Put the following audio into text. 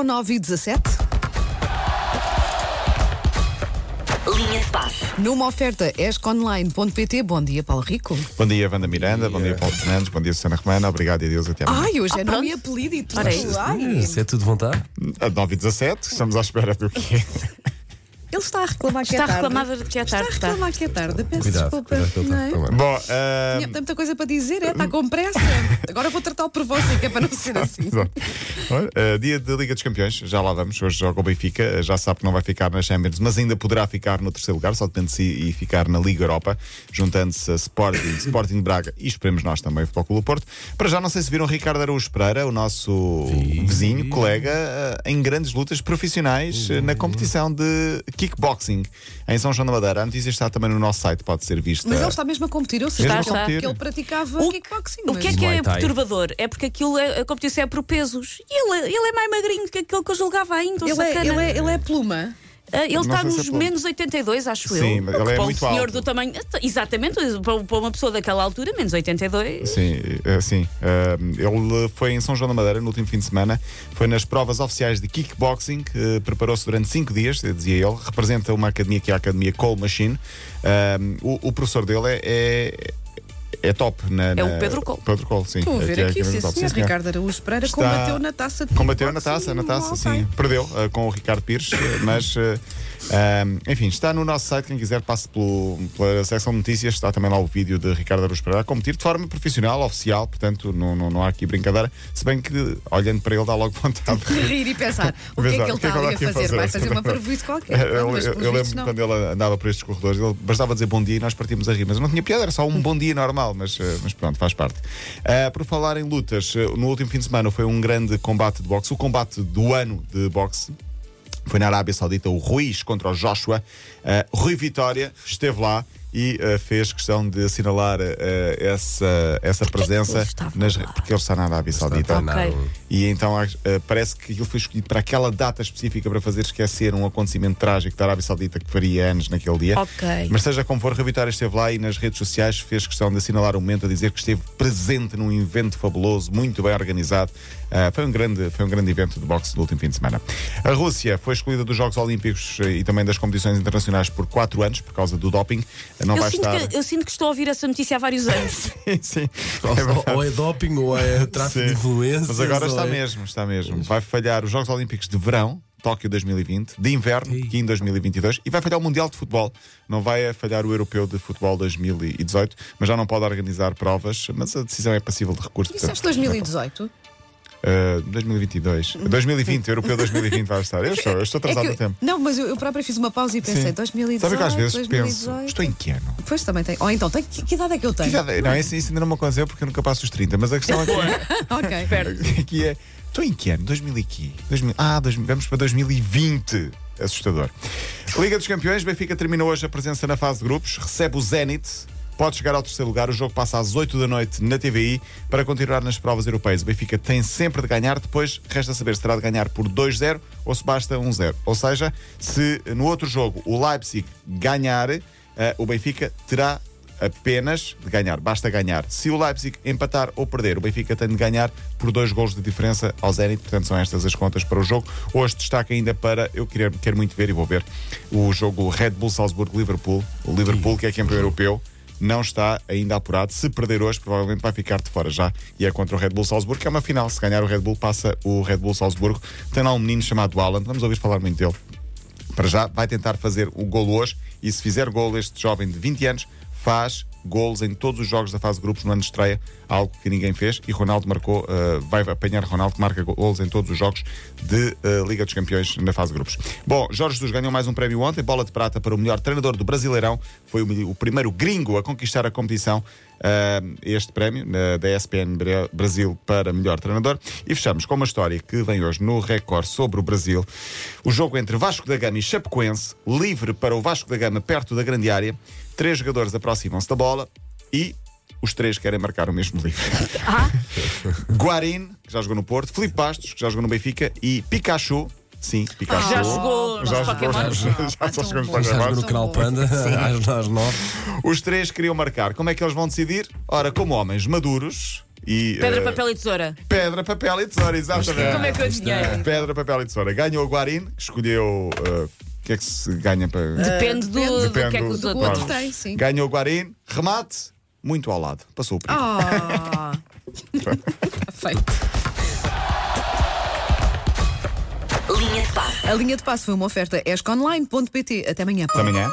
São 9 e 17. Linha de passe. Numa oferta esconline.pt. Bom dia, Paulo Rico. Bom dia, Wanda Miranda, bom dia, Paulo Fernandes, bom dia, Susana Romana, obrigado e adeus até amanhã. Ai, hoje é pronto. nome e apelido e tudo. É. Ai, Isso é tudo de vontade? A 9 e 17, estamos à espera do quê? Ele está a reclamar que Está é tarde. reclamada de que é Está a tarde. Está. reclamar que é tarde. Peço Cuidado, desculpa. cuidado não é? Bom, ah, Tinha tanta coisa para dizer, é? Está com pressa. Agora vou tratá-lo por você, que é para não ser assim. Olha, uh, dia de Liga dos Campeões, já lá vamos. Hoje joga o Benfica, uh, já sabe que não vai ficar na Champions, mas ainda poderá ficar no terceiro lugar, só depende de si e ficar na Liga Europa, juntando-se a Sporting, Sporting Braga e esperemos nós também, o Futebol Clube do Porto. Para já, não sei se viram Ricardo Araújo Pereira, o nosso vizinho, colega, uh, em grandes lutas profissionais uh, na competição de kickboxing em São João da Madeira. A notícia está também no nosso site, pode ser vista. Mas ele está mesmo a competir, ou seja, Mesmo a ele- competir. que ele praticava O- kickboxing. O que é que é perturbador? É porque aquilo é, a competição é por pesos. E ele, ele é mais magrinho do que aquele que eu julgava ainda. Ele é, ele, é, ele é pluma. Ah, ele está é nos plano. menos 82, acho Sim, eu. mas O que ele é para um muito senhor alto. do tamanho. Exatamente, para uma pessoa daquela altura, menos 82. Sim, sim. Eh, ele foi em São João da Madeira no último fim de semana. Foi nas provas oficiais de kickboxing. eh, Preparou-se durante cinco dias, dizia ele. Representa uma academia que é a Academia Cole Machine. O, o professor dele é. É é top na, É o na- Pedro Cole. Pedro Cole, sim. Estou a É ver é aqui, a sim, top, sim, senhor. Ricardo Araújo Pereira Está- combateu na taça de Combateu na taça, na taça, sim. Perdeu eh, com o Ricardo Pires, eh, mas eh, ah, enfim, está no nosso site. Quem quiser, passe pelo, pela secção de notícias. Está também lá o vídeo de Ricardo Aruz Pereira a competir de forma profissional, oficial, portanto, não, não, não há aqui brincadeira. Se bem que, olhando para ele, dá logo vontade de rir e pensar, o que é que ele está anda ali a aqui fazer? Vai fazer uma parvoíce qualquer. Eu, eu, eu lembro não. quando ele andava por estes corredores, ele bastava dizer bom dia e nós partimos a rir, mas não tinha piada, era só um bom dia normal, mas, eh, mas pronto, faz parte. Ah, por falar em lutas, eh, no último fim de semana foi um grande combate de boxe, o combate do ano de boxe. Foi na Arábia Saudita o Ruiz contra o Joshua. Ah, Rui Vitória esteve lá e ah, fez questão de assinalar ah, essa, essa presença ele nas, porque ele está na Arábia Saudita. Está Ok. nada. E então ah, parece que ele foi escolhido para aquela data específica para fazer esquecer um acontecimento trágico da Arábia Saudita que faria anos naquele dia. Ok. Mas seja como for, Rui Vitória esteve lá e nas redes sociais fez questão de assinalar o momento a dizer que esteve presente num evento fabuloso, muito bem organizado. Foi, um grande, foi um grande evento de boxe do último fim de semana. A Rússia foi excluída dos Jogos Olímpicos e também das competições internacionais por quatro anos por causa do doping. Não Eu vai sinto, estar. que, eu sinto que estou a ouvir essa notícia há vários anos. Sim, sim. Ou, É verdade. ou é doping ou é tráfico de influências. Mas agora está é- mesmo, está mesmo. Vai falhar os Jogos Olímpicos de verão, Tóquio 2020, de inverno, Ih. Pequim 2022, e vai falhar o Mundial de Futebol. Não vai falhar o Europeu de Futebol 2018, mas já não pode organizar provas, mas a decisão é passível de recurso. Disseste portanto, 2018? Uh, 2022. 2020, Europeu 2020 vai estar. Eu estou, eu estou atrasado É no que- tempo. Não, mas eu, eu própria fiz uma pausa e pensei, Sim. 2018. Sabe que às vezes 2018. penso, estou em que ano? Pois também tem. Ou então, tem, que, que idade é que eu Que tenho? idade- Não, isso, isso ainda não me aconteceu porque eu nunca passo os 30, mas a questão aqui ok. aqui é. Estou em que ano? 2000 e quê? 2000 ah, 2000 vamos para 2020. Assustador. Liga dos Campeões, Benfica terminou hoje a presença na fase de grupos, recebe o Zenit. Pode chegar ao terceiro lugar. O jogo passa às 8 da noite na TVI para continuar nas provas europeias. O Benfica tem sempre de ganhar. Depois, resta saber se terá de ganhar por 2-0 ou se basta 1-0. Ou seja, se no outro jogo o Leipzig ganhar, eh, o Benfica terá apenas de ganhar, basta ganhar. Se o Leipzig empatar ou perder, o Benfica tem de ganhar por dois golos de diferença ao Zenit, portanto são estas as contas para o jogo. Hoje destaca ainda para, eu quero, quero muito ver e vou ver, o jogo Red Bull Salzburgo-Liverpool. O Liverpool, que é campeão europeu, não está ainda apurado. Se perder hoje, provavelmente vai ficar de fora já. E é contra o Red Bull Salzburgo, que é uma final. Se ganhar o Red Bull, passa o Red Bull Salzburgo. Tem lá um menino chamado Alan, vamos ouvir falar muito dele. Para já, vai tentar fazer o golo hoje e se fizer golo este jovem de 20 anos, faz golos em todos os jogos da fase de grupos no ano de estreia, algo que ninguém fez e Ronaldo marcou, uh, vai apanhar Ronaldo que marca golos em todos os jogos de uh, Liga dos Campeões na fase de grupos. Bom, Jorge Jesus ganhou mais um prémio ontem, bola de prata para o melhor treinador do Brasileirão, foi o, o primeiro gringo a conquistar a competição, uh, este prémio da ESPN Bra- Brasil para melhor treinador. E fechamos com uma história que vem hoje no Record sobre o Brasil. O jogo entre Vasco da Gama e Chapecoense, livre para o Vasco da Gama perto da grande área. Três jogadores aproximam-se da bola e os três querem marcar o mesmo livre. Guarin, que já jogou no Porto, Filipe Bastos, que já jogou no Benfica, e Pikachu. Sim, Pikachu. Já jogou nos Já Pokémon. jogou, já, já, Ah, só jogou nos. Pokémon. Já jogou no Tão canal. Panda às, às nove. Os três queriam marcar. Como é que eles vão decidir? Ora, como homens maduros, E, Pedra, eh, papel e tesoura. Pedra, papel e tesoura, exatamente. Como é que eu adivinhei? Pedra, papel e tesoura. Ganhou o Guarin, que escolheu. eh, O que é que se ganha para. Depende do, do Depende que é que do- os do outros. outro tem, sim. Ganhou o Guarin, remate, muito ao lado. Passou o perigo. Ah, feito. Linha de passe. A linha de passo foi uma oferta esconline.pt. Até amanhã. Até amanhã.